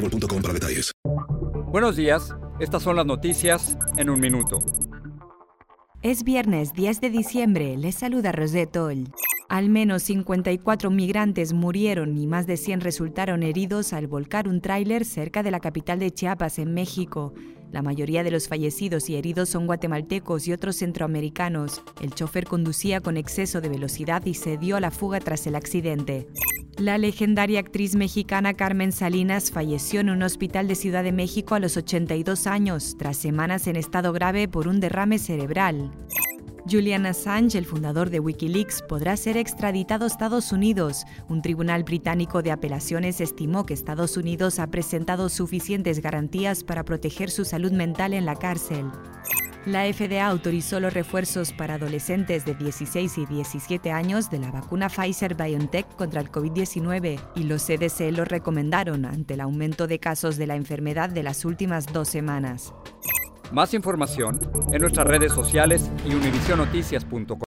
boostmobile.com para detalles. Buenos días, estas son las noticias en un minuto. Es viernes 10 de diciembre, les saluda Rosette Toll. Al menos 54 migrantes murieron y más de 100 resultaron heridos al volcar un tráiler cerca de la capital de Chiapas, en México. La mayoría de los fallecidos y heridos son guatemaltecos y otros centroamericanos. El chofer conducía con exceso de velocidad y se dio a la fuga tras el accidente. La legendaria actriz mexicana Carmen Salinas falleció en un hospital de Ciudad de México a los 82 años, tras semanas en estado grave por un derrame cerebral. Julian Assange, el fundador de Wikileaks, podrá ser extraditado a Estados Unidos. Un tribunal británico de apelaciones estimó que Estados Unidos ha presentado suficientes garantías para proteger su salud mental en la cárcel. La FDA autorizó los refuerzos para adolescentes de 16 y 17 años de la vacuna Pfizer BioNTech contra el COVID-19 y los CDC lo recomendaron ante el aumento de casos de la enfermedad de las últimas dos semanas. Más información en nuestras redes sociales y univisionoticias.com.